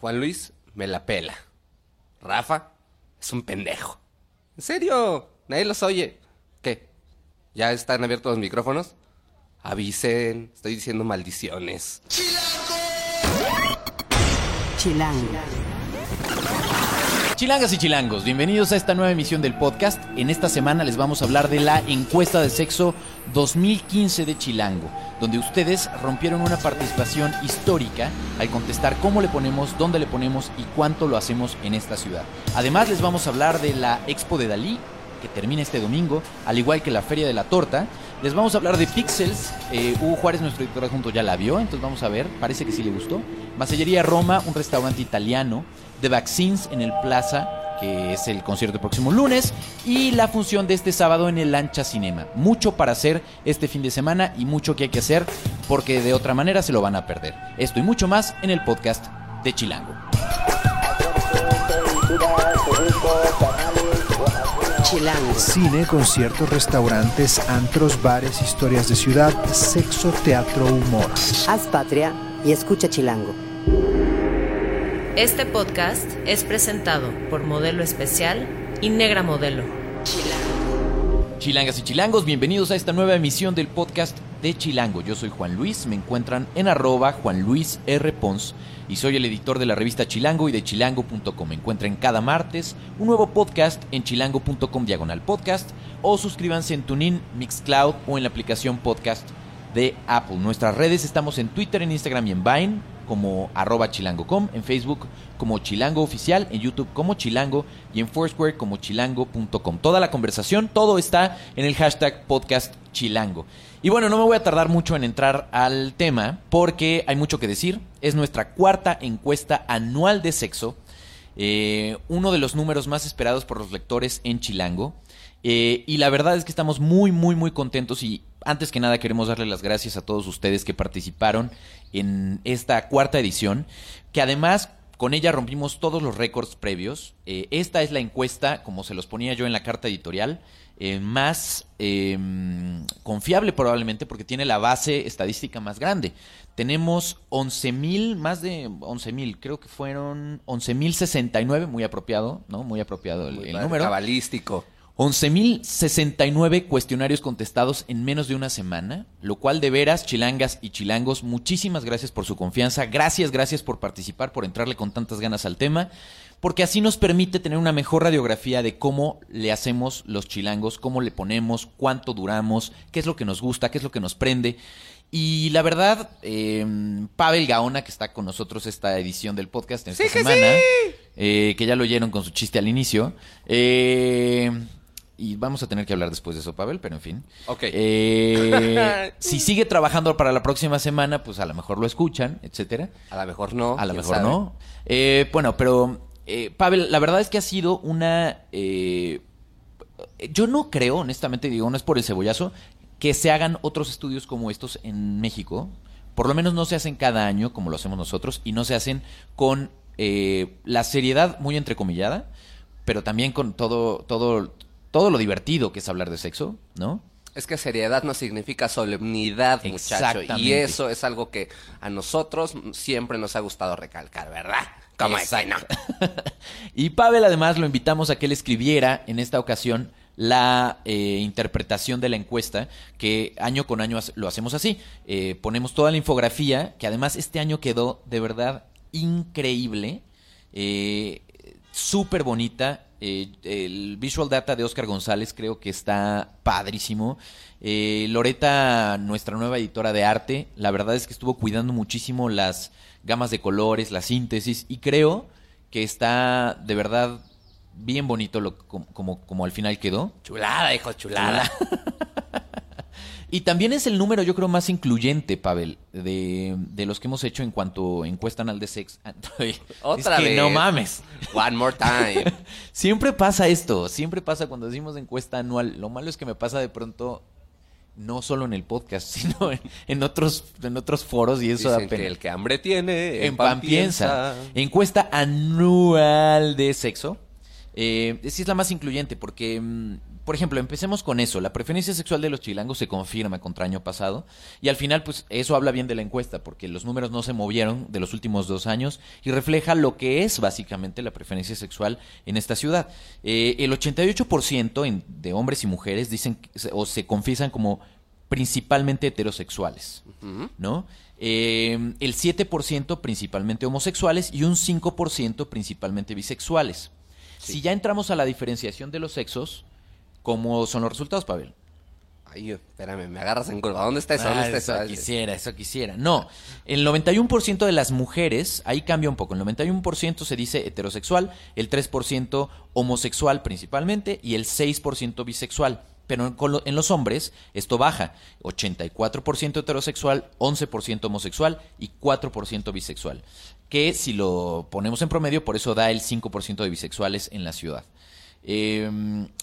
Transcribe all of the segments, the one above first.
Juan Luis me la pela. Rafa es un pendejo. ¿En serio? Nadie los oye. ¿Qué? ¿Ya están abiertos los micrófonos? Avisen, estoy diciendo maldiciones. Chilango. Chilangas y chilangos, bienvenidos a esta nueva emisión del podcast. En esta semana les vamos a hablar de la encuesta de sexo 2015 de Chilango, donde ustedes rompieron una participación histórica al contestar cómo le ponemos, dónde le ponemos y cuánto lo hacemos en esta ciudad. Además les vamos a hablar de la Expo de Dalí, que termina este domingo, al igual que la Feria de la Torta. Les vamos a hablar de Pixels. Eh, Hugo Juárez, nuestro editor adjunto, ya la vio, entonces vamos a ver. Parece que sí le gustó. Masellería Roma, un restaurante italiano. The Vaccines en el Plaza, que es el concierto próximo lunes. Y la función de este sábado en el Lancha Cinema. Mucho para hacer este fin de semana y mucho que hay que hacer porque de otra manera se lo van a perder. Esto y mucho más en el podcast de Chilango. Chilango. Cine, conciertos, restaurantes, antros, bares, historias de ciudad, sexo, teatro, humor. Haz patria y escucha Chilango. Este podcast es presentado por Modelo Especial y Negra Modelo. Chilangas y chilangos, bienvenidos a esta nueva emisión del podcast de Chilango. Yo soy Juan Luis, me encuentran en arroba Juan Luis R. Pons y soy el editor de la revista Chilango y de chilango.com. Me encuentran cada martes un nuevo podcast en chilango.com diagonal podcast o suscríbanse en TuneIn, Mixcloud o en la aplicación podcast de Apple. Nuestras redes estamos en Twitter, en Instagram y en Vine como arroba chilango.com, en Facebook como chilango oficial, en YouTube como chilango y en Foursquare como chilango.com. Toda la conversación, todo está en el hashtag podcast chilango. Y bueno, no me voy a tardar mucho en entrar al tema porque hay mucho que decir. Es nuestra cuarta encuesta anual de sexo, eh, uno de los números más esperados por los lectores en Chilango. Eh, y la verdad es que estamos muy, muy, muy contentos y antes que nada queremos darle las gracias a todos ustedes que participaron en esta cuarta edición, que además con ella rompimos todos los récords previos. Eh, esta es la encuesta, como se los ponía yo en la carta editorial, eh, más eh, confiable probablemente porque tiene la base estadística más grande. Tenemos 11.000, más de 11.000, creo que fueron 11.069, muy apropiado, ¿no? Muy apropiado el, el número. Cabalístico. 11.069 cuestionarios contestados en menos de una semana, lo cual de veras, chilangas y chilangos, muchísimas gracias por su confianza, gracias, gracias por participar, por entrarle con tantas ganas al tema, porque así nos permite tener una mejor radiografía de cómo le hacemos los chilangos, cómo le ponemos, cuánto duramos, qué es lo que nos gusta, qué es lo que nos prende. Y la verdad, eh, Pavel Gaona, que está con nosotros esta edición del podcast en esta Sí, que semana, sí. eh, que ya lo oyeron con su chiste al inicio, eh, y vamos a tener que hablar después de eso, Pavel, pero en fin. Ok. Eh, si sigue trabajando para la próxima semana, pues a lo mejor lo escuchan, etcétera. A lo mejor no. A lo mejor sabe. no. Eh, bueno, pero eh, Pavel, la verdad es que ha sido una... eh, yo no creo, honestamente, digo, no es por el cebollazo, que se hagan otros estudios como estos en México. Por lo menos no se hacen cada año como lo hacemos nosotros y no se hacen con eh, la seriedad muy entrecomillada, pero también con todo, todo, todo lo divertido que es hablar de sexo, ¿no? Es que seriedad no significa solemnidad, muchacho. Y eso es algo que a nosotros siempre nos ha gustado recalcar, ¿verdad? ¿Cómo es que no? Y Pavel además lo invitamos a que él escribiera en esta ocasión la eh, interpretación de la encuesta, que año con año lo hacemos así. Eh, ponemos toda la infografía, que además este año quedó de verdad increíble, eh, súper bonita. Eh, el visual data de Oscar González creo que está padrísimo. Eh, Loreta, nuestra nueva editora de arte, la verdad es que estuvo cuidando muchísimo las gamas de colores, la síntesis, y creo que está de verdad bien bonito lo, como, como, como al final quedó. Chulada, hijo, chulada. Y también es el número, yo creo, más incluyente, Pavel, de, de los que hemos hecho en cuanto encuesta anal de sex. Otra es que vez. no mames. One more time. Siempre pasa esto, siempre pasa cuando decimos encuesta anual. Lo malo es que me pasa de pronto, no solo en el podcast, sino en, en otros, en otros foros y eso da Dicen pena. que el que hambre tiene, en pan piensa. Encuesta anual de sexo. Eh, sí es la más incluyente porque, mm, por ejemplo, empecemos con eso. La preferencia sexual de los chilangos se confirma contra año pasado y al final, pues eso habla bien de la encuesta porque los números no se movieron de los últimos dos años y refleja lo que es básicamente la preferencia sexual en esta ciudad. Eh, el 88% en- de hombres y mujeres dicen o se confiesan como principalmente heterosexuales, ¿no? Eh, el 7% principalmente homosexuales y un 5% principalmente bisexuales. Si ya entramos a la diferenciación de los sexos, ¿cómo son los resultados, Pavel? Ay, espérame, me agarras en curva. ¿Dónde está eso? ¿Dónde Ah, está eso eso? quisiera, eso quisiera. No, el 91% de las mujeres, ahí cambia un poco, el 91% se dice heterosexual, el 3% homosexual principalmente y el 6% bisexual. Pero en, los hombres esto baja, 84% heterosexual, 11% homosexual y 4% bisexual. Que si lo ponemos en promedio, por eso da el 5% de bisexuales en la ciudad eh,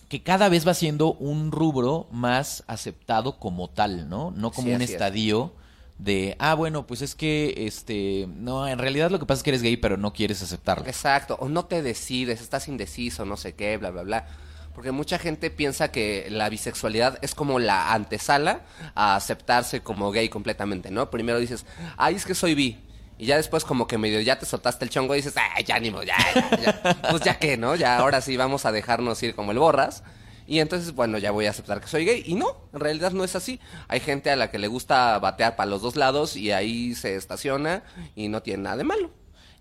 que cada vez va siendo un rubro más aceptado como tal, ¿no? No como Sí, un es. estadio de, ah, bueno, pues es que, este, no, en realidad lo que pasa es que eres gay, pero no quieres aceptarlo. Exacto, o no te decides, estás indeciso, no sé qué, bla, bla, bla. Porque mucha gente piensa que la bisexualidad es como la antesala a aceptarse como gay completamente, ¿no? Primero dices, ay, es que soy bi. Y ya después como que medio ya te soltaste el chongo y dices, ay, ya ni modo, ya, ya, ya. Pues ya que, ¿no? Ya ahora sí vamos a dejarnos ir como el borras. Y entonces, bueno, ya voy a aceptar que soy gay. Y no, en realidad no es así. Hay gente a la que le gusta batear para los dos lados y ahí se estaciona y no tiene nada de malo.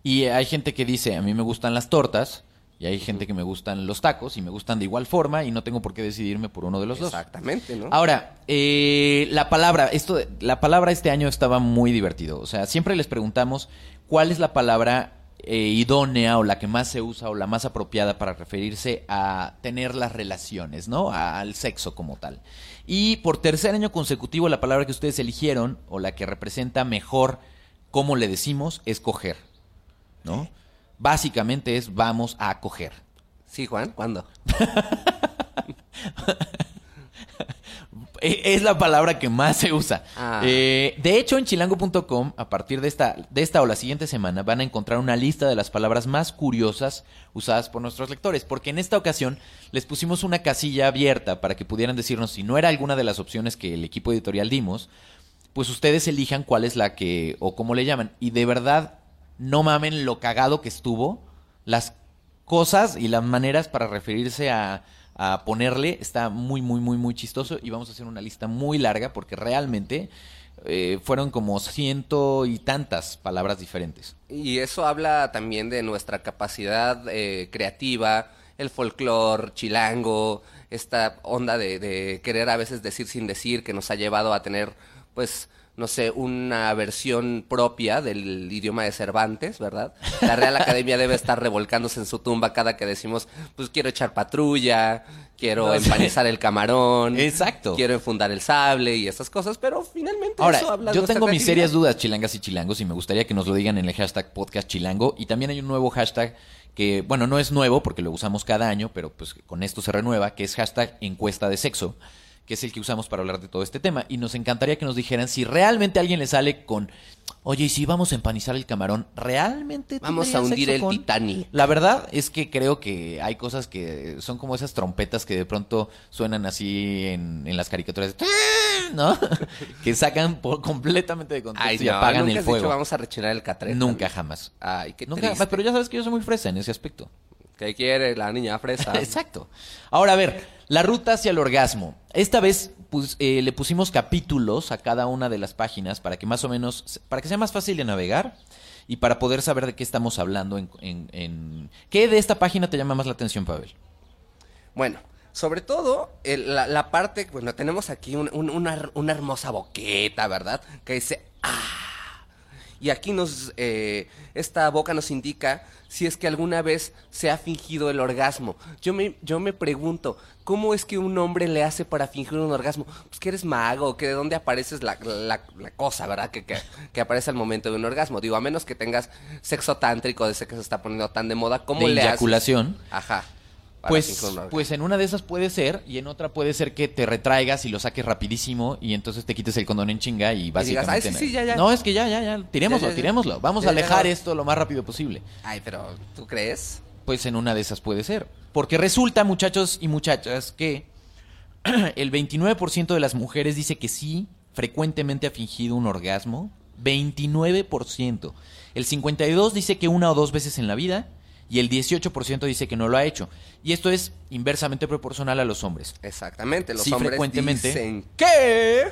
Y hay gente que dice, a mí me gustan las tortas, y hay gente que me gustan los tacos, y me gustan de igual forma, y no tengo por qué decidirme por uno de los dos. Exactamente, ¿no? Ahora, eh, la palabra, esto, la palabra este año estaba muy divertido. O sea, siempre les preguntamos cuál es la palabra eh, idónea o la que más se usa o la más apropiada para referirse a tener las relaciones, ¿no? A- al sexo como tal. Y por tercer año consecutivo, la palabra que ustedes eligieron o la que representa mejor cómo le decimos es coger, ¿no? Básicamente es vamos a coger. Sí, Juan, ¿cuándo? E- Es la palabra que más se usa. Ah. Eh, de hecho, en chilango.com, a partir de esta, de esta o la siguiente semana, van a encontrar una lista de las palabras más curiosas usadas por nuestros lectores. Porque en esta ocasión les pusimos una casilla abierta para que pudieran decirnos si no era alguna de las opciones que el equipo editorial dimos, pues ustedes elijan cuál es la que o cómo le llaman. Y de verdad, no mamen lo cagado que estuvo, las cosas y las maneras para referirse a, ponerle está muy, muy, muy, muy chistoso y vamos a hacer una lista muy larga porque realmente eh, fueron como ciento y tantas palabras diferentes. Y eso habla también de nuestra capacidad eh, creativa, el folclore chilango, esta onda de querer a veces decir sin decir que nos ha llevado a tener, pues, no sé, una versión propia del idioma de Cervantes, ¿verdad? La Real Academia debe estar revolcándose en su tumba cada que decimos, pues quiero echar patrulla, quiero No empanizar el camarón, Exacto. quiero enfundar el sable y esas cosas, pero finalmente Ahora, eso habla de yo tengo mis serias dudas, chilangas y chilangos, y me gustaría que nos lo digan en el hashtag podcast chilango. Y también hay un nuevo hashtag que, bueno, no es nuevo porque lo usamos cada año, pero pues con esto se renueva, que es hashtag encuesta de sexo, que es el que usamos para hablar de todo este tema. Y nos encantaría que nos dijeran si realmente alguien le sale con, oye, y si vamos a empanizar el camarón, ¿realmente Vamos a hundir el con? Titanic. La verdad es que creo que hay cosas que son como esas trompetas que de pronto suenan así en, en las caricaturas, de ¿no? que sacan por completamente de contexto Ay, y no, apagan nunca el has fuego. dicho vamos a rechinar el catre. Nunca jamás. Ay, qué Nunca triste. jamás, pero ya sabes que yo soy muy fresa en ese aspecto. ¿Qué quiere la niña fresa? Exacto. Ahora, a ver, la ruta hacia el orgasmo. Esta vez pues, eh, le pusimos capítulos a cada una de las páginas para que más o menos, para que sea más fácil de navegar y para poder saber de qué estamos hablando. En, en- en- ¿Qué de esta página te llama más la atención, Pavel? Bueno, sobre todo el- la, la parte, bueno, tenemos aquí un- un- una, una hermosa boqueta, ¿verdad? Que dice, ah. Y aquí nos, eh, esta boca nos indica si es que alguna vez se ha fingido el orgasmo. Yo me, yo me pregunto, ¿cómo es que un hombre le hace para fingir un orgasmo? Pues que eres mago, que de dónde apareces la, la- la cosa, ¿verdad? Que, que, que aparece al momento de un orgasmo. Digo, a menos que tengas sexo tántrico, de ese que se está poniendo tan de moda, ¿cómo De le haces? eyaculación. Ajá. Pues, pues en una de esas puede ser, y en otra puede ser que te retraigas y lo saques rapidísimo y entonces te quites el condón en chinga y básicamente... "Ay, sí, sí, ya, ya". No, es que ya, ya, ya, tirémoslo, tirémoslo. Vamos a alejar esto lo más rápido posible. Ay, pero ¿tú crees? Pues en una de esas puede ser. Porque resulta, muchachos y muchachas, que el 29% de las mujeres dice que sí, frecuentemente ha fingido un orgasmo. 29%. El 52% dice que una o dos veces en la vida. Y el 18% dice que no lo ha hecho. Y esto es inversamente proporcional a los hombres. Exactamente, los Sí, hombres frecuentemente. dicen que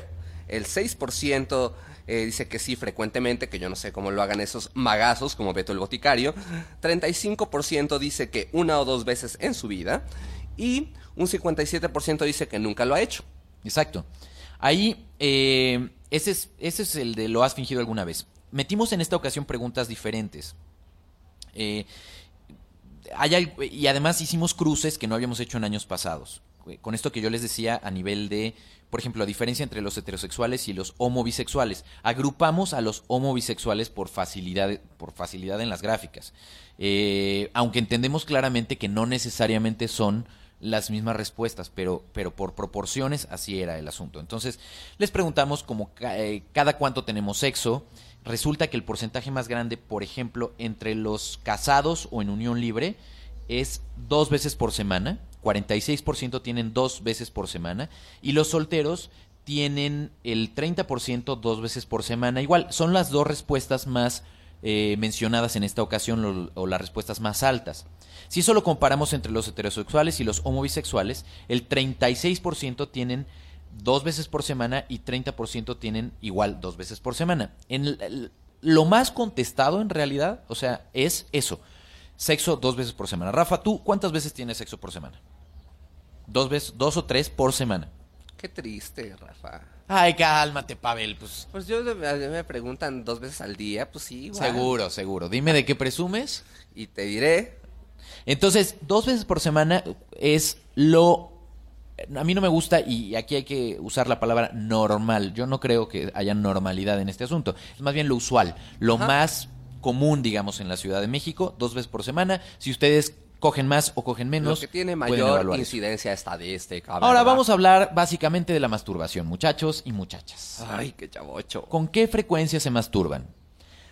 el 6% eh, dice que sí frecuentemente, que yo no sé cómo lo hagan esos magazos como Beto el Boticario. 35% dice que una o dos veces en su vida. Y un 57% dice que nunca lo ha hecho. Exacto. Ahí, eh, ese, es, ese es el de lo has fingido alguna vez. Metimos en esta ocasión preguntas diferentes. Eh, hay y además hicimos cruces que no habíamos hecho en años pasados. Con esto que yo les decía a nivel de, por ejemplo, la diferencia entre los heterosexuales y los homobisexuales. Agrupamos a los homobisexuales por facilidad, por facilidad en las gráficas. Eh, aunque entendemos claramente que no necesariamente son las mismas respuestas, pero, pero por proporciones así era el asunto. Entonces, les preguntamos como eh, cada cuánto tenemos sexo. Resulta que el porcentaje más grande, por ejemplo, entre los casados o en unión libre, es dos veces por semana. 46% tienen dos veces por semana. Y los solteros tienen el 30% dos veces por semana. Igual, son las dos respuestas más eh, mencionadas en esta ocasión o, o las respuestas más altas. Si eso lo comparamos entre los heterosexuales y los homobisexuales, el 36% tienen dos veces por semana y 30% tienen igual dos veces por semana. En el- el- lo más contestado en realidad, o sea, es eso. Sexo dos veces por semana. Rafa, ¿tú cuántas veces tienes sexo por semana? Dos veces, dos o tres por semana. Qué triste, Rafa. Ay, cálmate, Pavel, pues Pues yo me preguntan dos veces al día, pues sí, igual. seguro, seguro. Dime de qué presumes. Y te diré, Entonces, dos veces por semana es lo... A mí no me gusta y aquí hay que usar la palabra normal. Yo no creo que haya normalidad en este asunto. Es más bien lo usual, lo Ajá. más común, digamos, en la Ciudad de México, dos veces por semana. Si ustedes cogen más o cogen menos, lo que tiene mayor incidencia estadística. Ahora ¿verdad? vamos a hablar básicamente de la masturbación, muchachos y muchachas. Ay, qué chavocho. ¿Con qué frecuencia se masturban?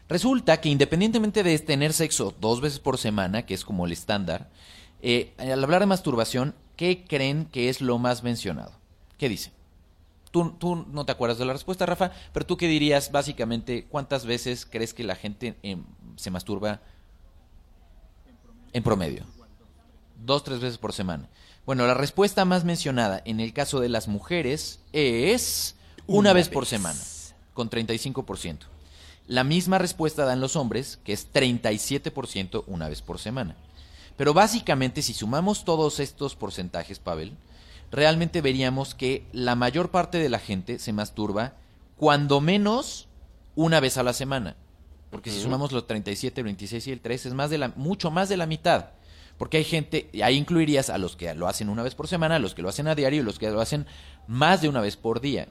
Resulta que independientemente de tener sexo dos veces por semana, que es como el estándar, eh, al hablar de masturbación, ¿qué creen que es lo más mencionado? ¿Qué dicen? Tú, tú no te acuerdas de la respuesta, Rafa, pero tú qué dirías básicamente, ¿cuántas veces crees que la gente em, se masturba en promedio? Dos, tres veces por semana. Bueno, la respuesta más mencionada en el caso de las mujeres es una, vez, por semana, con 35%. La misma respuesta dan los hombres, que es 37% una vez por semana. Pero básicamente, si sumamos todos estos porcentajes, Pavel, realmente veríamos que la mayor parte de la gente se masturba cuando menos una vez a la semana. Porque si sumamos los 37, el 26 y el 3, es más de la, mucho más de la mitad. Porque hay gente, y ahí incluirías a los que lo hacen una vez por semana, a los que lo hacen a diario y los que lo hacen más de una vez por día.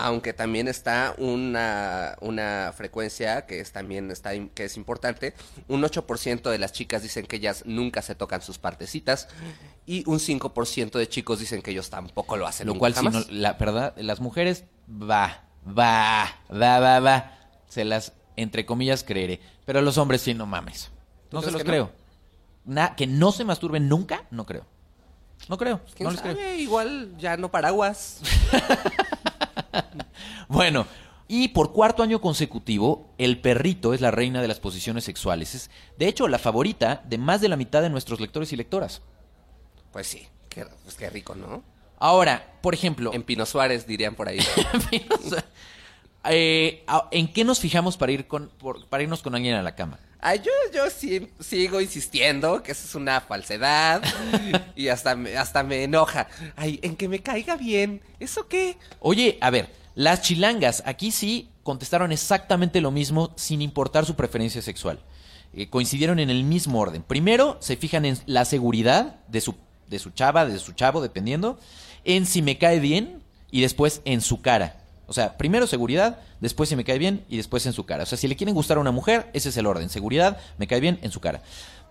Aunque también está una, una frecuencia que es también está que es importante. Un 8% de las chicas dicen que ellas nunca se tocan sus partecitas. Y un 5% de chicos dicen que ellos tampoco lo hacen. Lo nunca cual, si jamás. no, la verdad, las mujeres, va, va, va, va, va. Se las, entre comillas, creeré. Pero los hombres sí, no mames. ¿Tú No se los no? creo. Na- que no se masturben nunca, no creo. No creo, ¿Quién no les creo. Igual ya no paraguas. Bueno, y por cuarto año consecutivo, el perrito es la reina de las posiciones sexuales. Es, de hecho, la favorita de más de la mitad de nuestros lectores y lectoras. Pues sí, qué, pues qué rico, ¿no? Ahora, por ejemplo, En Pino Suárez dirían por ahí. eh, ¿en qué nos fijamos para, ir con, por- para irnos con alguien a la cama? Ay, yo, yo sí- sigo insistiendo que eso es una falsedad y hasta me, hasta me enoja. Ay, en que me caiga bien. ¿Eso qué? Oye, a ver, las chilangas aquí sí contestaron exactamente lo mismo sin importar su preferencia sexual. Eh, coincidieron en el mismo orden. Primero se fijan en la seguridad de su, de su chava, de su chavo, dependiendo, en si me cae bien y después en su cara. O sea, primero seguridad, después si me cae bien y después en su cara. O sea, si le quieren gustar a una mujer, ese es el orden. Seguridad, me cae bien, en su cara.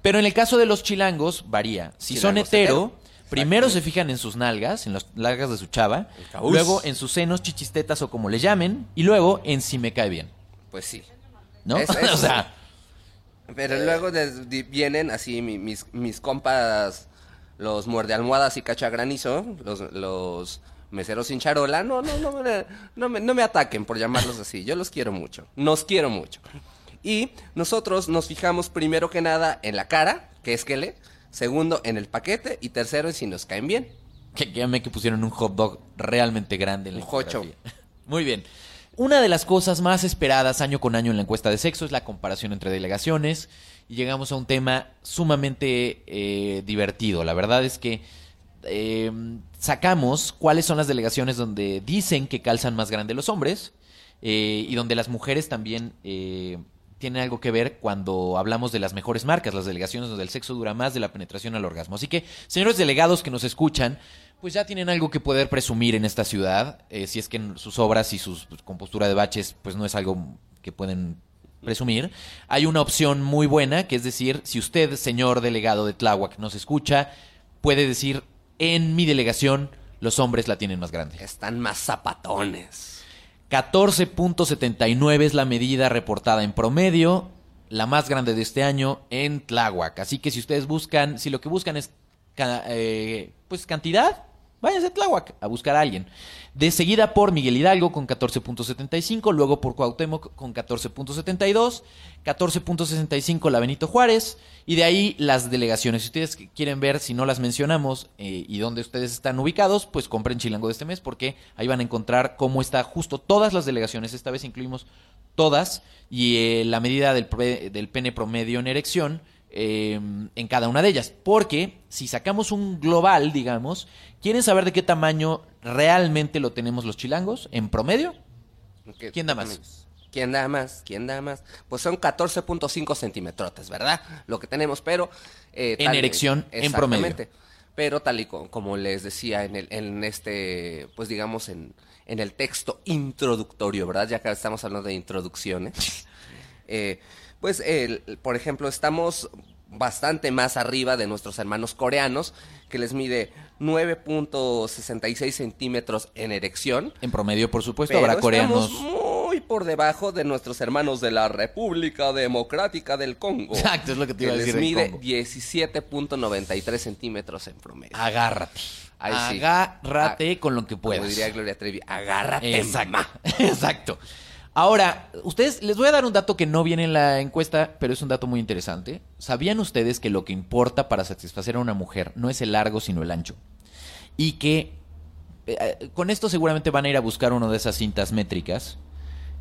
Pero en el caso de los chilangos, varía. Si son Chilangos hetero, hetero. primero se fijan en sus nalgas, en las nalgas de su chava, El luego en sus senos, chichistetas o como le llamen, y luego en si me cae bien. Pues sí. ¿No? O sea, Pero luego des- di- vienen así mi- mis, mis compas, los muerde almohadas y cachagranizo, los, los meseros sin charola. No, no, no, me- no, me, no me ataquen por llamarlos así. Yo los quiero mucho. Nos quiero mucho. Y nosotros nos fijamos primero que nada en la cara, que es que le. Segundo, en el paquete. Y tercero, en si nos caen bien. Que, amé que pusieron un hot dog realmente grande en la Un. Muy bien. Una de las cosas más esperadas año con año en la encuesta de sexo es la comparación entre delegaciones. Y llegamos a un tema sumamente eh, divertido. La verdad es que eh, sacamos cuáles son las delegaciones donde dicen que calzan más grande los hombres eh, y donde las mujeres también eh, tienen algo que ver cuando hablamos de las mejores marcas, las delegaciones donde el sexo dura más de la penetración al orgasmo. Así que, señores delegados que nos escuchan, pues ya tienen algo que poder presumir en esta ciudad, eh, si es que en sus obras y sus pues, compostura de baches, pues no es algo que pueden presumir. Hay una opción muy buena, que es decir, si usted, señor delegado de Tláhuac, nos escucha, puede decir, en mi delegación, los hombres la tienen más grande. Están más zapatones. 14.79 es la medida reportada en promedio, la más grande de este año en Tláhuac. Así que si ustedes buscan, si lo que buscan es eh, pues cantidad, váyanse a Tláhuac a buscar a alguien. De seguida por Miguel Hidalgo con 14.75, luego por Cuauhtémoc con 14.72, 14.65 la Benito Juárez y de ahí las delegaciones. Si ustedes quieren ver si no las mencionamos eh, y dónde ustedes están ubicados, pues compren Chilango de este mes porque ahí van a encontrar cómo está justo todas las delegaciones. Esta vez incluimos todas y eh, la medida del, del pene promedio en erección eh, en cada una de ellas. Porque si sacamos un global, digamos, ¿quieren saber de qué tamaño realmente lo tenemos los chilangos en promedio? ¿Qué- ¿Quién da más? ¿Quién da más? ¿Quién da más? Pues son 14.5 centímetros, ¿verdad? Lo que tenemos, pero... eh, En erección, en promedio. Pero tal y co- como, les decía en, el, en este, pues digamos, en, en el texto introductorio, ¿verdad? Ya que estamos hablando de introducciones. eh, pues, por ejemplo, estamos bastante más arriba de nuestros hermanos coreanos, que les mide 9.66 centímetros en erección. En promedio, por supuesto, Pero habrá coreanos. estamos muy por debajo de nuestros hermanos de la República Democrática del Congo. Exacto, es lo que te iba a les decir del mide Congo. 17.93 centímetros en promedio. Agárrate. Ahí. Agárrate Ah, con lo que puedas. Como diría Gloria Trevi, agárrate, Exacto. Exacto. Ahora, ustedes, les voy a dar un dato que no viene en la encuesta, pero es un dato muy interesante. ¿Sabían ustedes que lo que importa para satisfacer a una mujer no es el largo, sino el ancho? Y que eh, con esto seguramente van a ir a buscar una de esas cintas métricas,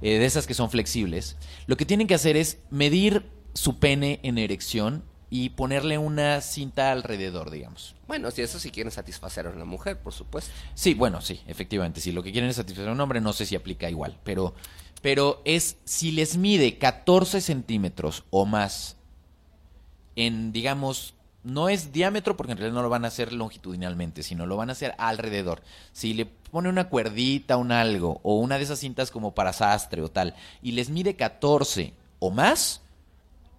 eh, de esas que son flexibles. Lo que tienen que hacer es medir su pene en erección y ponerle una cinta alrededor, digamos. Bueno, si eso sí quieren satisfacer a una mujer, por supuesto. Sí, bueno, sí, efectivamente. Si lo que quieren es satisfacer a un hombre, no sé si aplica igual. Pero, pero es si les mide 14 centímetros o más en, digamos, no es diámetro porque en realidad no lo van a hacer longitudinalmente, sino lo van a hacer alrededor. Si le pone una cuerdita, un algo, o una de esas cintas como para sastre o tal, y les mide 14 o más,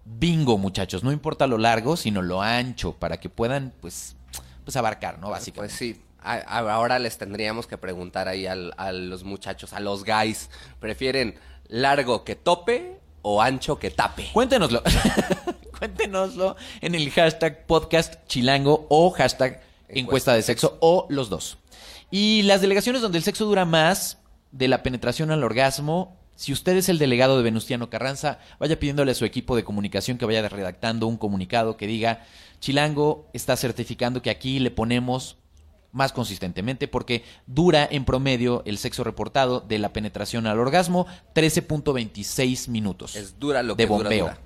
bingo, muchachos. No importa lo largo, sino lo ancho, para que puedan, pues, pues abarcar, ¿no? Básicamente. Pues sí. Ahora les tendríamos que preguntar ahí al- a los muchachos, a los guys, ¿prefieren largo que tope o ancho que tape? Cuéntenoslo. Cuéntenoslo en el hashtag podcast chilango o hashtag encuesta de sexo o los dos. Y las delegaciones donde el sexo dura más de la penetración al orgasmo, si usted es el delegado de Venustiano Carranza, vaya pidiéndole a su equipo de comunicación que vaya redactando un comunicado que diga, Chilango está certificando que aquí le ponemos más consistentemente porque dura en promedio el sexo reportado de la penetración al orgasmo 13.26 minutos Es dura lo de dura, bombeo. dura.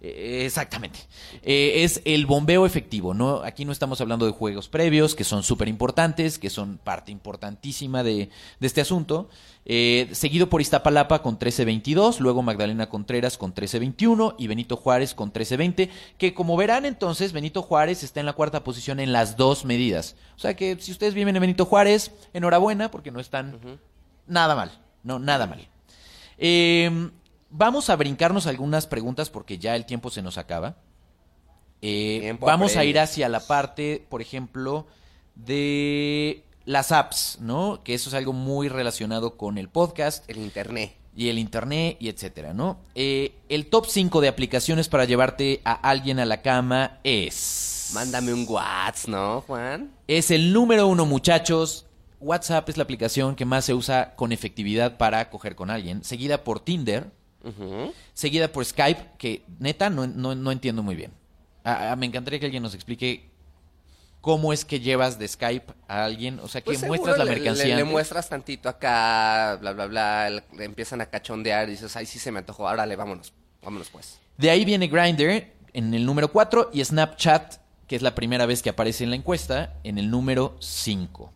Eh, Exactamente. Eh, es el bombeo efectivo, ¿no? Aquí no estamos hablando de juegos previos, que son súper importantes, que son parte importantísima de, de este asunto. Eh, seguido por Iztapalapa con 13.22, luego Magdalena Contreras con 13.21 y Benito Juárez con 13.20, que como verán entonces, Benito Juárez está en la cuarta posición en las dos medidas. O sea que si ustedes viven en Benito Juárez, enhorabuena, porque no están nada mal, no, nada mal. Eh, vamos a brincarnos algunas preguntas porque ya el tiempo se nos acaba. Eh, vamos a ir hacia la parte, por ejemplo, de las apps, ¿no? Que eso es algo muy relacionado con el podcast. El internet. y el internet y etcétera, ¿no? Eh, el top 5 de aplicaciones para llevarte a alguien a la cama es... Mándame un WhatsApp, ¿no, Juan? Es el número uno, muchachos. WhatsApp es la aplicación que más se usa con efectividad para coger con alguien, seguida por Tinder, Seguida por Skype, que neta no, no- no entiendo muy bien. Ah, ah, me encantaría que alguien nos explique cómo es que llevas de Skype a alguien, o sea, que Pues muestras la mercancía. Le, muestras tantito acá, bla, bla, bla. le- le empiezan a cachondear y dices, ay, sí se me antojó. Árale, vámonos. Vámonos, pues. De ahí viene Grindr en el número 4 y Snapchat, que es la primera vez que aparece en la encuesta, en el número 5.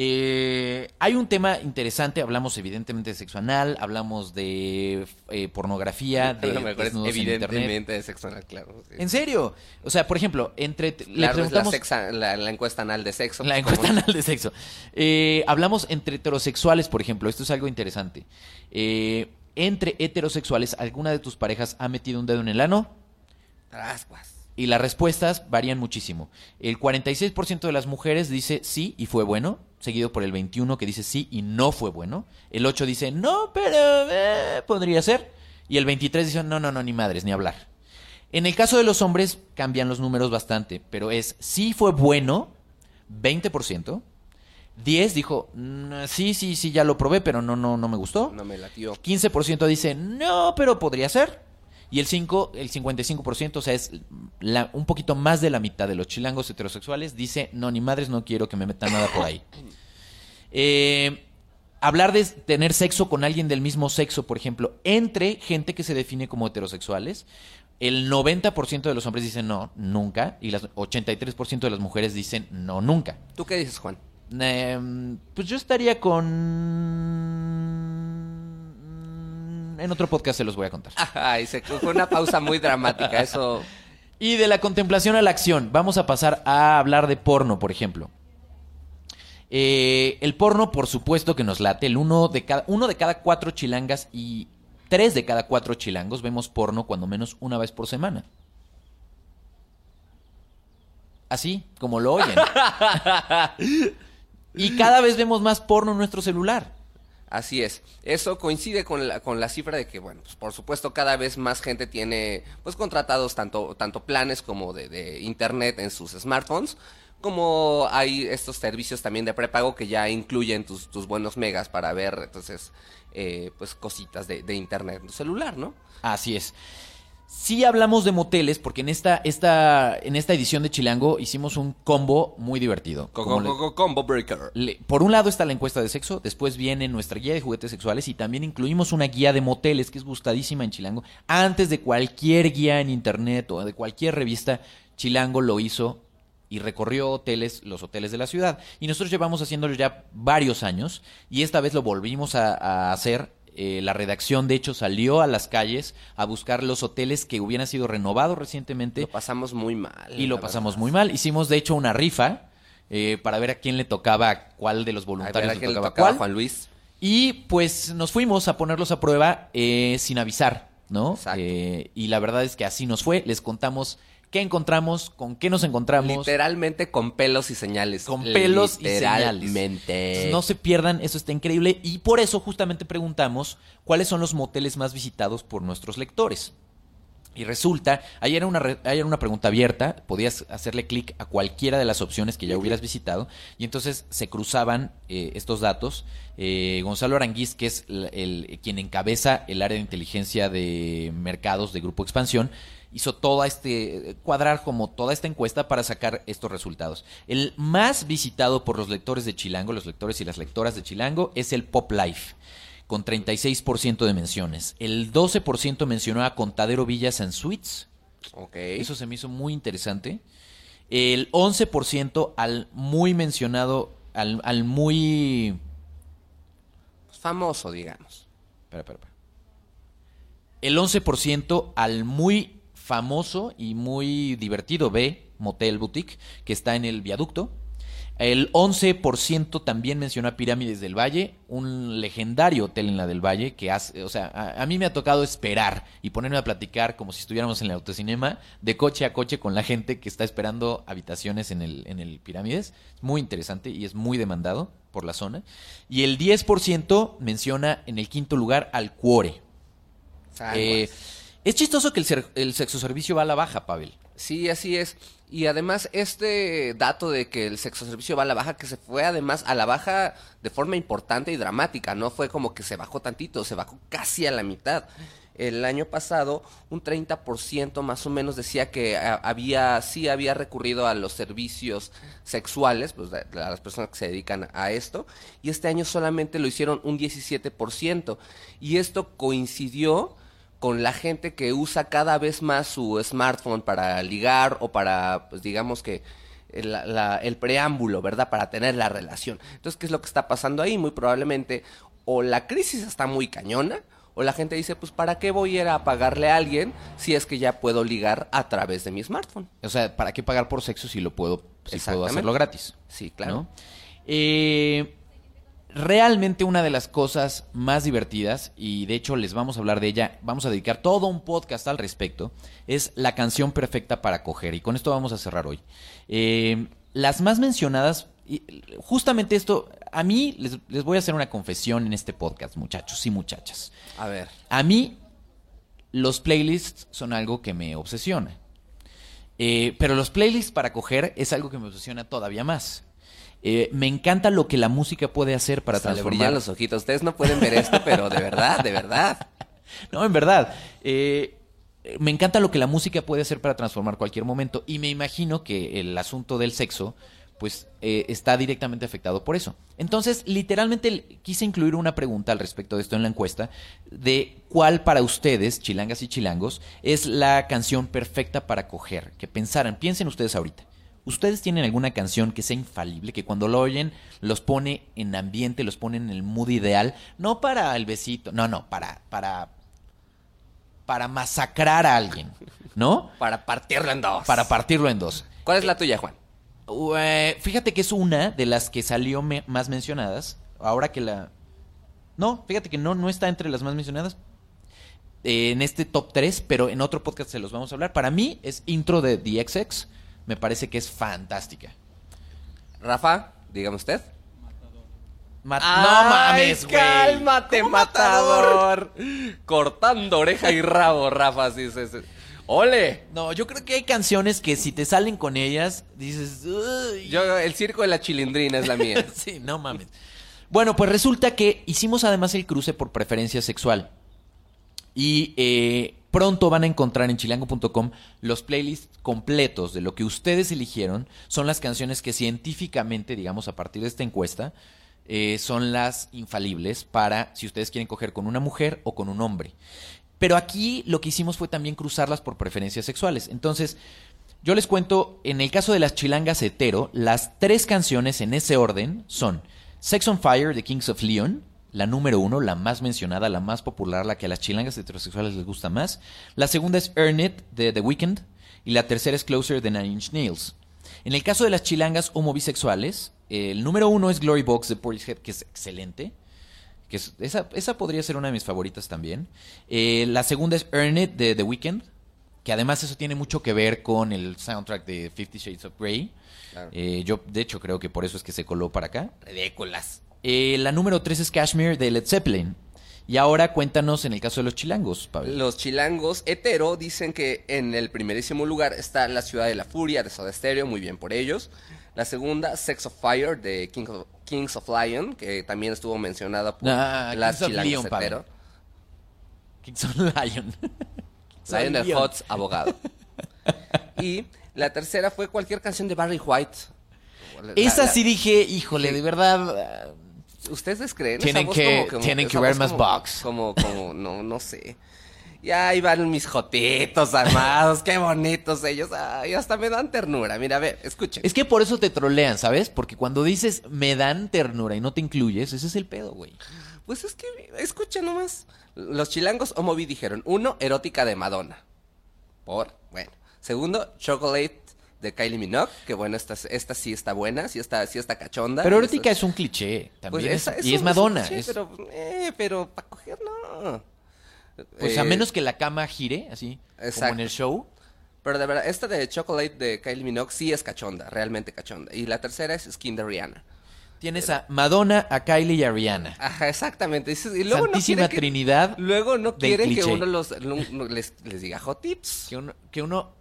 Eh, hay un tema interesante, hablamos evidentemente de sexo anal, hablamos de eh, pornografía, de Lo mejor es desnudos en internet. evidentemente de sexo anal, claro. sí. ¿En serio? O sea, por ejemplo, entre le Claro, es la, preguntamos sexa- la, la encuesta anal de sexo. la pues, encuesta anal de sexo. Eh, hablamos entre heterosexuales, por ejemplo. Esto es algo interesante. Eh, entre heterosexuales, ¿alguna de tus parejas ha metido un dedo en el ano? Trascuas. Y las respuestas varían muchísimo. El 46% de las mujeres dice sí y fue bueno, seguido por el 21% que dice sí y no fue bueno. El 8% dice no, pero eh, podría ser. Y el 23% dice no, no, no, ni madres, ni hablar. En el caso de los hombres cambian los números bastante, pero es sí fue bueno, 20%. 10 dijo, "Mm, sí, sí, sí, ya lo probé, pero no, no, no me gustó. No me latió. 15% dice, no, pero podría ser. Y el 5, el 55%, o sea, es la- un poquito más de la mitad de los chilangos heterosexuales, dice, no, ni madres, no quiero que me metan nada por ahí. Eh, hablar de tener sexo con alguien del mismo sexo, por ejemplo, entre gente que se define como heterosexuales, el 90% de los hombres dicen no, nunca, y el 83% de las mujeres dicen no, nunca. ¿Tú qué dices, Juan? Em, pues yo estaría con... En otro podcast se los voy a contar. Ay, se, fue una pausa muy dramática. Eso. Y de la contemplación a la acción, vamos a pasar a hablar de porno, por ejemplo. Eh, el porno, por supuesto que nos late. El uno de cada, uno de cada cuatro chilangas y tres de cada cuatro chilangos vemos porno cuando menos una vez por semana. Así, como lo oyen. y cada vez vemos más porno en nuestro celular. Así es. Eso coincide con la, con la cifra de que, bueno, pues por supuesto cada vez más gente tiene pues contratados tanto, tanto planes como de, internet en sus smartphones, como hay estos servicios también de prepago que ya incluyen tus, tus buenos megas para ver entonces eh, pues cositas de, de internet en tu celular, ¿no? Así es. Sí hablamos de moteles porque en esta, esta, en esta edición de Chilango hicimos un combo muy divertido. Combo Breaker. le- por un lado está la encuesta de sexo, después viene nuestra guía de juguetes sexuales y también incluimos una guía de moteles que es gustadísima en Chilango. Antes de cualquier guía en internet o de cualquier revista, Chilango lo hizo y recorrió hoteles, los hoteles de la ciudad. Y nosotros llevamos haciéndolo ya varios años y esta vez lo volvimos a, a hacer. Eh, la redacción, de hecho, salió a las calles a buscar los hoteles que hubieran sido renovados recientemente Lo pasamos muy mal. y lo pasamos verdad. muy mal. Hicimos, de hecho, una rifa eh, para ver a quién le tocaba, cuál de los A voluntarios ver, ¿a le le tocaba, tocaba cuál. Juan Luis? Y pues nos fuimos a ponerlos a prueba eh, sin avisar, ¿no? Exacto. Eh, y la verdad es que así nos fue. Les contamos qué encontramos, con qué nos encontramos. Literalmente con pelos y señales. Con pelos y señales. Literalmente. No se pierdan, eso está increíble. Y por eso justamente preguntamos cuáles son los moteles más visitados por nuestros lectores. Y resulta, ahí era una, re- ahí era una pregunta abierta, podías hacerle clic a cualquiera de las opciones que ya hubieras visitado, y entonces se cruzaban eh, estos datos. Eh, Gonzalo Aranguiz, que es el, el- quien encabeza el área de inteligencia de mercados de Grupo Expansión, hizo toda este, cuadrar como toda esta encuesta para sacar estos resultados. El más visitado por los lectores de Chilango, los lectores y las lectoras de Chilango, es el Pop Life con 36% de menciones. El 12% mencionó a Contadero Villas and Suites. Eso se me hizo muy interesante. El 11% al muy mencionado, al, al muy... Famoso, digamos. Espera, espera, espera. El 11% al muy famoso y muy divertido B, Motel Boutique, que está en el viaducto. El 11% también menciona Pirámides del Valle, un legendario hotel en la del Valle que hace, o sea, a, a mí me ha tocado esperar y ponerme a platicar como si estuviéramos en el autocinema, de coche a coche con la gente que está esperando habitaciones en el, en el Pirámides. Es muy interesante y es muy demandado por la zona. Y el 10% menciona en el quinto lugar al Cuore. Eh, es chistoso que el, el sexo servicio va a la baja, Pavel. Sí, así es. Y además este dato de que el sexo servicio va a la baja, que se fue además a la baja de forma importante y dramática, no fue como que se bajó tantito, se bajó casi a la mitad. El año pasado un 30% más o menos decía que había, sí había recurrido a los servicios sexuales, pues a las personas que se dedican a esto, y este año solamente lo hicieron un 17%. Y esto coincidió con la gente que usa cada vez más su smartphone para ligar o para, pues digamos que el, la- el preámbulo, ¿verdad? Para tener la relación. Entonces, ¿qué es lo que está pasando ahí? Muy probablemente o la crisis está muy cañona o la gente dice, pues ¿para qué voy a ir a pagarle a alguien si es que ya puedo ligar a través de mi smartphone? O sea, ¿para qué pagar por sexo si lo puedo, si puedo hacerlo gratis? Sí, claro. ¿no? Eh, realmente una de las cosas más divertidas, y de hecho les vamos a hablar de ella, vamos a dedicar todo un podcast al respecto, es la canción perfecta para coger. Y con esto vamos a cerrar hoy. Eh, las más mencionadas, y justamente esto, a mí les, les voy a hacer una confesión en este podcast, muchachos y muchachas. A ver. A mí, los playlists son algo que me obsesiona. Eh, pero los playlists para coger es algo que me obsesiona todavía más. Eh, me encanta lo que la música puede hacer para Hasta le transformar. brillan los ojitos. Ustedes no pueden ver esto, pero de verdad, de verdad. No, en verdad. eh, me encanta lo que la música puede hacer para transformar cualquier momento. Y me imagino que el asunto del sexo, pues, eh, está directamente afectado por eso. Entonces, literalmente quise incluir una pregunta al respecto de esto en la encuesta, de cuál para ustedes, chilangas y chilangos, es la canción perfecta para coger. Que pensaran, piensen ustedes ahorita. ¿Ustedes tienen alguna canción que sea infalible, que cuando lo oyen los pone en ambiente, los pone en el mood ideal? No para el besito, no, no, para, para, para masacrar a alguien, ¿no? Para partirlo en dos. Para partirlo en dos. ¿Cuál es la tuya, Juan? Fíjate que es una de las que salió me- más mencionadas. Ahora que la... No, fíjate que no, no está entre las más mencionadas. eh, en este top 3, pero en otro podcast se los vamos a hablar. Para mí es intro de The XX. Me parece que es fantástica. Rafa, dígame usted. Ma- Ay, no mames, güey. Cálmate, ¿Cómo matador. Cortando oreja y rabo, Rafa. Sí, sí, sí. ¡Ole! No, yo creo que hay canciones que si te salen con ellas, dices... "Uy". Yo, el circo de la chilindrina es la mía. sí, no mames. Bueno, pues resulta que hicimos además el cruce por preferencia sexual. Y eh, pronto van a encontrar en chilango.com los playlists completos de lo que ustedes eligieron. Son las canciones que científicamente, digamos, a partir de esta encuesta, eh, son las infalibles para si ustedes quieren coger con una mujer o con un hombre. Pero aquí lo que hicimos fue también cruzarlas por preferencias sexuales. Entonces, yo les cuento, en el caso de las chilangas hetero, las tres canciones en ese orden son Sex on Fire de Kings of Leon, la número uno, la más mencionada, la más popular, la que a las chilangas heterosexuales les gusta más. La segunda es Earn It de The Weeknd y la tercera es Closer de Nine Inch Nails. En el caso de las chilangas homo bisexuales, el número uno es Glory Box de Portishead, que es excelente. Que es- esa, esa podría ser una de mis favoritas también. Eh, la segunda es Earn It de The Weeknd, que además eso tiene mucho que ver con el soundtrack de Fifty Shades of Grey. Claro. Eh, yo, de hecho, creo que por eso es que se coló para acá. Ridículas. Eh, la número tres es Kashmir de Led Zeppelin. Y ahora cuéntanos en el caso de los chilangos, Pavel. Los chilangos hetero dicen que en el primerísimo lugar está La Ciudad de la Furia de Soda Stereo, muy bien por ellos. La segunda, Sex of Fire de King of- Kings of Lion, que también estuvo mencionada por Ah, las Kings of chilangos Leon, Pablo. hetero. Kingson Lion. Lion de Leon. Hots, abogado. y la tercera fue cualquier canción de Barry White. La- Esa la- sí dije, híjole, de verdad. ¿Ustedes creen? Tienen Esa voz que- como- como- tienen que ver más como- box. Como, como, no, no sé. Y ahí van mis jotitos armados, qué bonitos ellos. Ay, hasta me dan ternura. Mira, a ver, escuchen. Es que por eso te trolean, ¿sabes? Porque cuando dices me dan ternura y no te incluyes, ese es el pedo, güey. Pues es que, escucha nomás. Los chilangos o Moby dijeron, uno, erótica de Madonna. Por, bueno. Segundo, Chocolate de Kylie Minogue, que bueno, esta, esta sí está buena, sí está, sí está cachonda. Pero erótica es un cliché también. pues es- y es Madonna. un cliché, es- Pero, eh, pero para coger no. pues a Eh, menos que la cama gire, así, como Exacto. en el show. Pero de verdad, esta de Chocolate de Kylie Minogue sí es cachonda, realmente cachonda. Y la tercera es Skin de Rihanna. Tienes a Madonna, a Kylie y a Rihanna. Ajá, exactamente. Y luego no Santísima que- Trinidad Luego no quieren que uno los, no- no les, les diga hot tips. Que uno, que uno...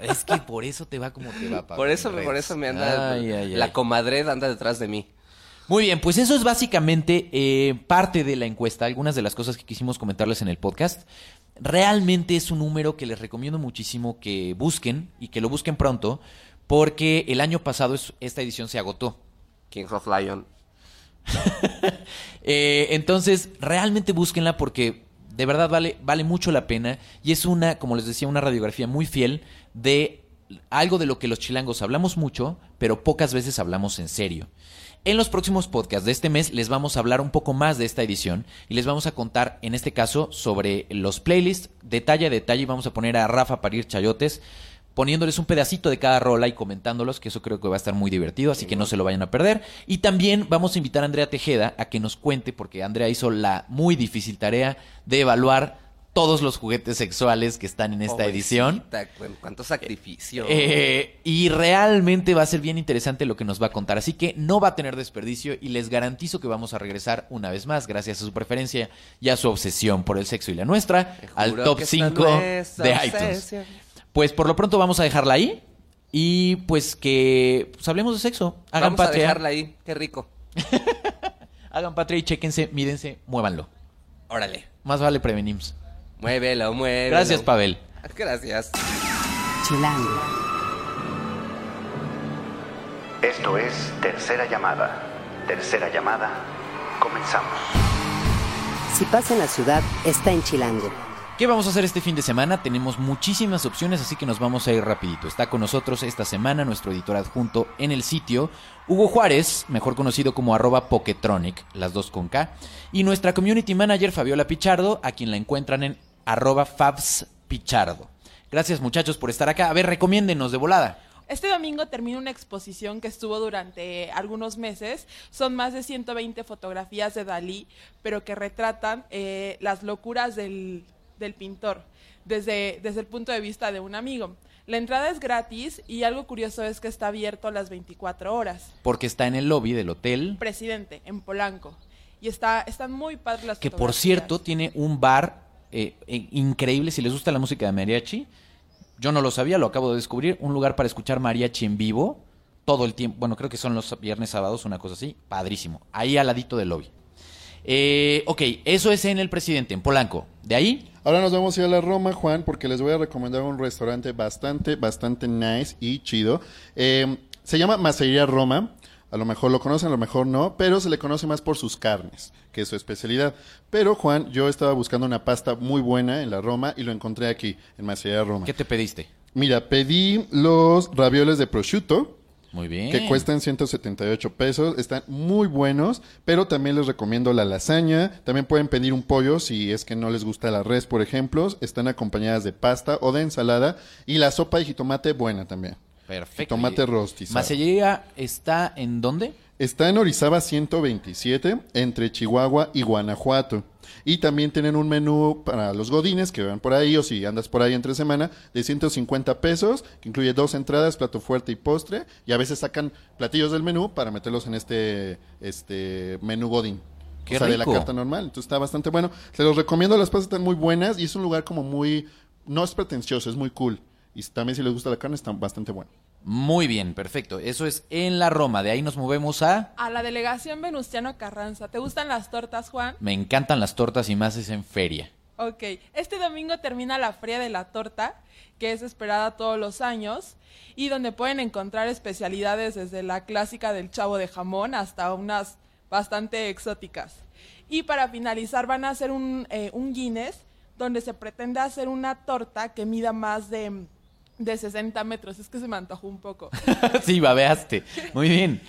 Es que por eso te va como te va, Pablo, Por eso, por eso me anda. Ay, ay, la ay. comadre anda detrás de mí. Muy bien, pues eso es básicamente eh, parte de la encuesta, algunas de las cosas que quisimos comentarles en el podcast. Realmente es un número que les recomiendo muchísimo que busquen y que lo busquen pronto, porque el año pasado es- esta edición se agotó. King of Lion. Eh, entonces, realmente búsquenla porque de verdad vale, vale mucho la pena y es una, como les decía, una radiografía muy fiel de algo de lo que los chilangos hablamos mucho, pero pocas veces hablamos en serio. En los próximos podcasts de este mes les vamos a hablar un poco más de esta edición y les vamos a contar, en este caso, sobre los playlists, detalle a detalle, y vamos a poner a Rafa parir chayotes, poniéndoles un pedacito de cada rola y comentándolos, que eso creo que va a estar muy divertido, así que no se lo vayan a perder. Y también vamos a invitar a Andrea Tejeda a que nos cuente, porque Andrea hizo la muy difícil tarea de evaluar todos los juguetes sexuales que están en esta edición. Pobrecita, Cuánto sacrificio. Eh, y realmente va a ser bien interesante lo que nos va a contar. Así que no va a tener desperdicio y les garantizo que vamos a regresar una vez más, gracias a su preferencia y a su obsesión por el sexo y la nuestra, al top que esta 5 no es de iTunes. Pues por lo pronto vamos a dejarla ahí y pues que pues, hablemos de sexo. Hagan Vamos a dejarla ahí. Qué rico. Hagan patria y chéquense, mídense, muévanlo. Órale. Más vale prevenimos. Muévelo, muévelo. Gracias, Pavel. Gracias. Chilango. Esto es Tercera Llamada. Tercera Llamada. Comenzamos. Si pasa en la ciudad, está en Chilango. ¿Qué vamos a hacer este fin de semana? Tenemos muchísimas opciones, así que nos vamos a ir rapidito. Está con nosotros esta semana nuestro editor adjunto en el sitio, Hugo Juárez, mejor conocido como arroba Poketronic, las dos con K, y nuestra community manager Fabiola Pichardo, a quien la encuentran en arroba Fabs Pichardo. Gracias muchachos por estar acá. A ver, recomiéndenos de volada. Este domingo termina una exposición que estuvo durante algunos meses. Son más de 120 fotografías de Dalí, pero que retratan eh, las locuras del, del pintor desde, desde el punto de vista de un amigo. La entrada es gratis y algo curioso es que está abierto las 24 horas. Porque está en el lobby del hotel, Presidente, en Polanco. Y está, están muy padres las que por cierto tiene un bar eh, eh, increíble. Si les gusta la música de mariachi, yo no lo sabía, lo acabo de descubrir. Un lugar para escuchar mariachi en vivo todo el tiempo. Bueno, creo que son los viernes, sábados, una cosa así. Padrísimo. Ahí al ladito del lobby. Eh, ok, eso es en el presidente, en Polanco. De ahí, Ahora nos vamos a ir a la Roma, Juan, porque les voy a recomendar un restaurante bastante, bastante nice y chido. Eh, se llama Macería Roma. A lo mejor lo conocen, a lo mejor no, pero se le conoce más por sus carnes, que es su especialidad. Pero, Juan, yo estaba buscando una pasta muy buena en la Roma y lo encontré aquí, en Macería Roma. ¿qué te pediste? Mira, pedí los ravioles de prosciutto, Muy bien. que cuestan 178 pesos. Están muy buenos, pero también les recomiendo la lasaña. También pueden pedir un pollo si es que no les gusta la res, por ejemplo. Están acompañadas de pasta o de ensalada. Y la sopa de jitomate buena también. Perfecto. Tomate rostizado. ¿Macellería está en dónde? Está en Orizaba 127, entre Chihuahua y Guanajuato. Y también tienen un menú para los godines que van por ahí o si andas por ahí entre semana de 150 pesos, que incluye dos entradas, plato fuerte y postre. Y a veces sacan platillos del menú para meterlos en este, este menú godín. ¡Qué o sea, de la rico! carta normal. Entonces está bastante bueno. Se los recomiendo, las pastas están muy buenas y es un lugar como muy... No es pretencioso, es muy cool. Y también si les gusta la carne está bastante bueno. Muy bien, perfecto. Eso es en la Roma. De ahí nos movemos a... A la delegación Venustiano Carranza. ¿Te gustan las tortas, Juan? Me encantan las tortas y más es en feria. Ok, este domingo termina la Feria de la Torta, que es esperada todos los años, y donde pueden encontrar especialidades desde la clásica del chavo de jamón hasta unas bastante exóticas. Y para finalizar van a hacer un, eh, un Guinness, donde se pretende hacer una torta que mida más de, de 60 metros. Es que se me antojó un poco. sí, babeaste. Muy bien.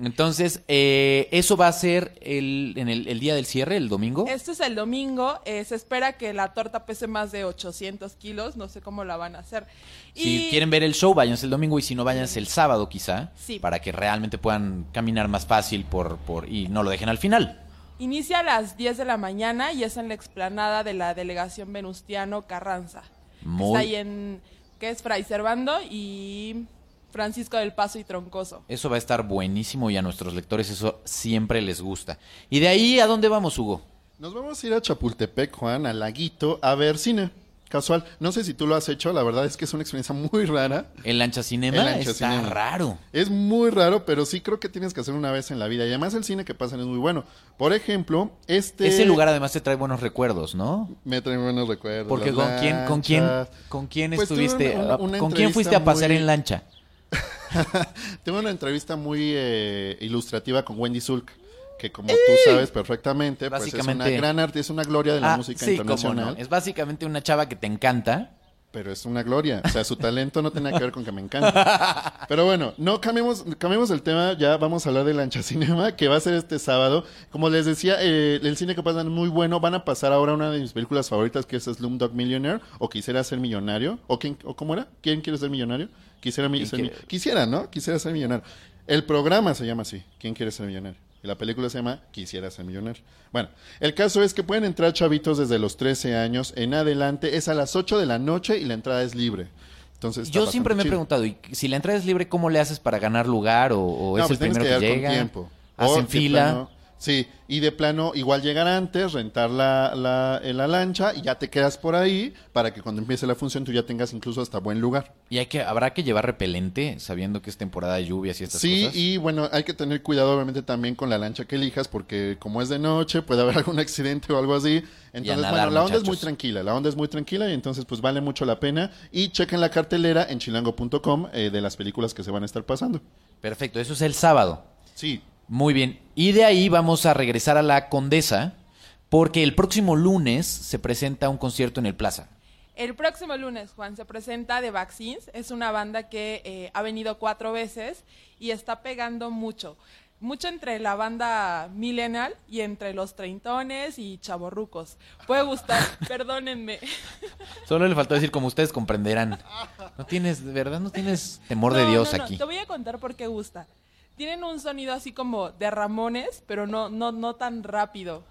Entonces, eh, eso va a ser el, en el, el día del cierre, el domingo. Este es el domingo. eh, se espera que la torta pese más de 800 kilos. No sé cómo la van a hacer. Si Y- quieren ver el show, váyanse el domingo y si no, váyanse el sábado quizá, Sí. para que realmente puedan caminar más fácil por, por y no lo dejen al final. Inicia a las 10 de la mañana y es en la explanada de la delegación Venustiano Carranza. Muy- Está ahí en. Que es Fray Servando y Francisco del Paso y Troncoso. Eso va a estar buenísimo y a nuestros lectores eso siempre les gusta. ¿Y de ahí a dónde vamos, Hugo? Nos vamos a ir a Chapultepec, Juan, al laguito, a ver cine. Casual. No sé si tú lo has hecho, la verdad es que es una experiencia muy rara. El Lancha Cinema El Lancha está Cinema. raro. Es muy raro, pero sí creo que tienes que hacer una vez en la vida. Y además el cine que pasan es muy bueno. Por ejemplo, este... Ese lugar además te trae buenos recuerdos, ¿no? Me trae buenos recuerdos. Porque con quién, con quién, con quién Pues estuviste, una- una con quién fuiste a pasear muy- en lancha. Tengo una entrevista muy eh, ilustrativa con Wendy Zulk, que como tú sabes perfectamente, pues es una gran artista, es una gloria de la Ah, música sí, internacional. no. Es básicamente una chava que te encanta. Pero es una gloria. O sea, su talento no tiene que ver con que me encanta. Pero bueno, no cambiemos, cambiemos el tema. Ya vamos a hablar de Lancha Cinema, que va a ser este sábado. Como les decía, eh, el cine que pasan es muy bueno. Van a pasar ahora una de mis películas favoritas, que es Slumdog Millionaire, o Quisiera ser millonario. ¿O, quién, o cómo era? ¿Quién quiere ser millonario? Quisiera, mi- ¿Quién ser mi- Quisiera, ¿no? Quisiera ser millonario. El programa se llama así. ¿Quién quiere ser millonario? Y la película se llama Quisiera ser millonario. Bueno, el caso es que pueden entrar chavitos desde los 13 años en adelante. Es a las 8 de la noche y la entrada es libre. Entonces, Yo siempre me he chido. preguntado, ¿y si la entrada es libre, cómo le haces para ganar lugar? ¿O, o No, es pues el primero que, llegar llega? con tiempo. ¿Hacen fila? plano- sí, y de plano igual llegar antes, rentar la, la, en la lancha y ya te quedas por ahí para que cuando empiece la función tú ya tengas incluso hasta buen lugar. Y hay que, habrá que llevar repelente, sabiendo que es temporada de lluvias y estas Sí, cosas. y bueno, hay que tener cuidado obviamente también con la lancha que elijas porque como es de noche puede haber algún accidente o algo así. Entonces, nadar, bueno, la onda es muy tranquila, la onda es muy tranquila y entonces pues vale mucho la pena. Y chequen la cartelera en chilango.com eh, de las películas que se van a estar pasando. Perfecto, eso es el sábado. Sí, Muy bien. Y de ahí vamos a regresar a la Condesa, porque el próximo lunes se presenta un concierto en el Plaza. El próximo lunes, Juan, se presenta The Vaccines. Es una banda que eh, ha venido cuatro veces y está pegando mucho. Mucho entre la banda millennial y entre los treintones y chavorrucos. Puede gustar, perdónenme. Solo le faltó decir, como ustedes comprenderán. No tienes, de verdad, no tienes temor de Dios no, no, aquí. Te voy a contar por qué gusta. Tienen un sonido así como de Ramones, pero no, no, no tan rápido.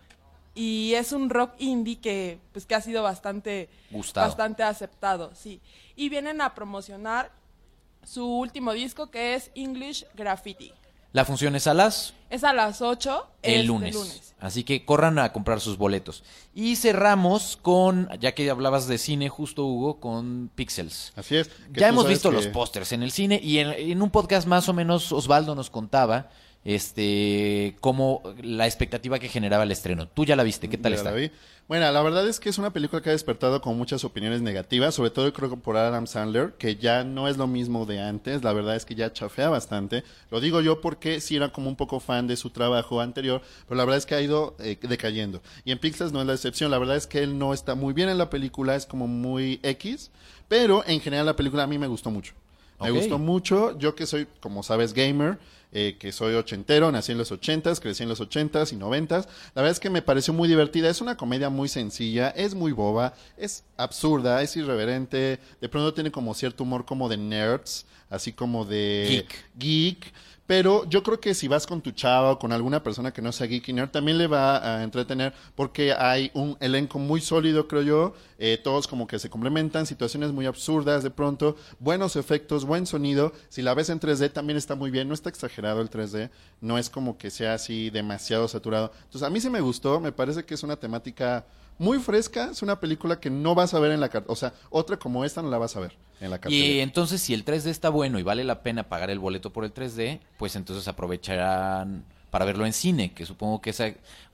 Y es un rock indie que, pues, que ha sido bastante, Gustado. bastante aceptado, sí. Y vienen a promocionar su último disco que es English Graffiti. La función es a las Es a las 8 el lunes. Así que corran a comprar sus boletos. Y cerramos con, ya que hablabas de cine, justo Hugo, con Pixels. así es. Ya hemos visto que- los pósters en el cine y en, en un podcast más o menos Osvaldo nos contaba este cómo la expectativa que generaba el estreno. Tú ya la viste, ¿qué tal Ya está? la vi. Bueno, la verdad es que es una película que ha despertado con muchas opiniones negativas, sobre todo creo que por Adam Sandler, que ya no es lo mismo de antes, la verdad es que ya chafea bastante. Lo digo yo porque sí era como un poco fan de su trabajo anterior, pero la verdad es que ha ido eh, decayendo. Y en Pixels no es la excepción, la verdad es que él no está muy bien en la película, es como muy X, pero en general la película a mí me gustó mucho. Me gustó mucho, yo que soy, como sabes, gamer, eh, que soy ochentero, nací en los ochentas, crecí en los ochentas y noventas. La verdad es que me pareció muy divertida. Es una comedia muy sencilla, es muy boba, es absurda, es irreverente. De pronto tiene como cierto humor como de nerds, así como de Geek. geek. Pero yo creo que si vas con tu chava o con alguna persona que no sea geek y nerd, también le va a entretener porque hay un elenco muy sólido, creo yo. Eh, todos como que se complementan, situaciones muy absurdas de pronto, buenos efectos, buen sonido. Si la ves en 3D también está muy bien, no está exagerado el 3D, no es como que sea así demasiado saturado. Entonces a mí sí me gustó, me parece que es una temática muy fresca, es una película que no vas a ver en la carta, o sea, otra como esta no la vas a ver en la cartelera. Y entonces si el 3D está bueno y vale la pena pagar el boleto por el 3D, pues entonces aprovecharán para verlo en cine, que supongo que es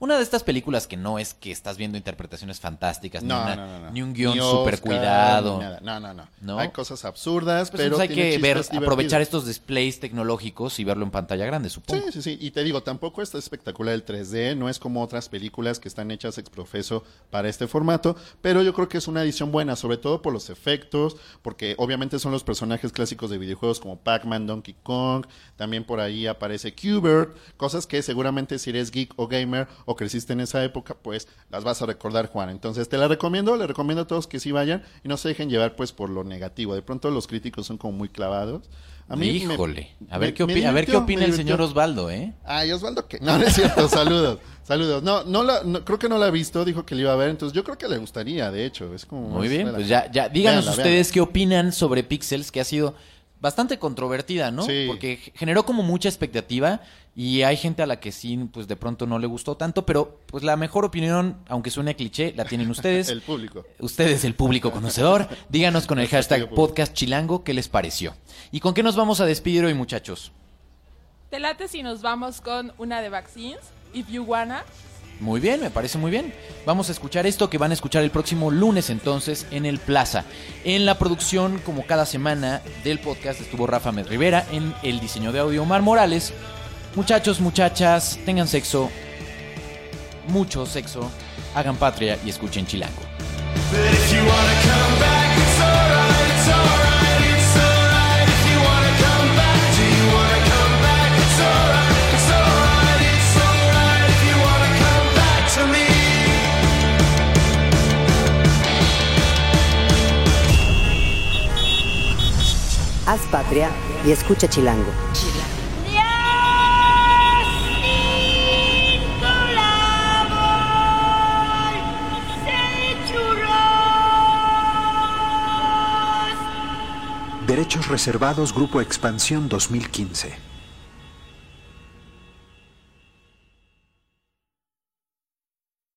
una de estas películas que no es que estás viendo interpretaciones fantásticas, ni, una- no, no, no. ni un guion súper cuidado. No, no, no. Hay cosas absurdas, Pues pero hay que ver, aprovechar estos displays tecnológicos y verlo en pantalla grande, supongo. Sí, sí, sí. Y te digo, tampoco está espectacular el 3D, no es como otras películas que están hechas ex profeso para este formato, pero yo creo que es una edición buena, sobre todo por los efectos, porque obviamente son los personajes clásicos de videojuegos como Pac-Man, Donkey Kong, también por ahí aparece Qbert, cosas que seguramente si eres geek o gamer o creciste en esa época, pues las vas a recordar, Juan. Entonces te la recomiendo, le recomiendo a todos que sí vayan y no se dejen llevar pues por lo negativo. De pronto los críticos son como muy clavados. A mí me- Híjole. a ver qué, me a ver qué opina el señor Osvaldo, ¿eh? Ay, Osvaldo, que no, no es cierto. Saludos, saludos. No, no la, no- creo que no la ha visto. Dijo que le iba a ver, entonces yo creo que le gustaría. De hecho, es como Muy bien, la- pues ya, ya, díganos Véanla, ustedes qué opinan sobre Pixels, que ha sido bastante controvertida, ¿no? Sí. Porque generó como mucha expectativa y hay gente a la que sí, pues de pronto no le gustó tanto, pero pues la mejor opinión, aunque suene cliché, la tienen ustedes. El público. Ustedes, el público conocedor, díganos con el hashtag podcast chilango qué les pareció. ¿Y con qué nos vamos a despedir hoy, muchachos? Te late si nos vamos con una de Vaccines, If You Wanna. Muy bien, me parece muy bien. Vamos a escuchar esto que van a escuchar el próximo lunes entonces en el Plaza. En la producción, como cada semana del podcast, estuvo Rafa Med Rivera. En el diseño de audio, Omar Morales. Muchachos, muchachas, tengan sexo. Mucho sexo. Hagan patria y escuchen Chilango. Haz patria y escucha Chilango. Derechos reservados Grupo Expansión 2015.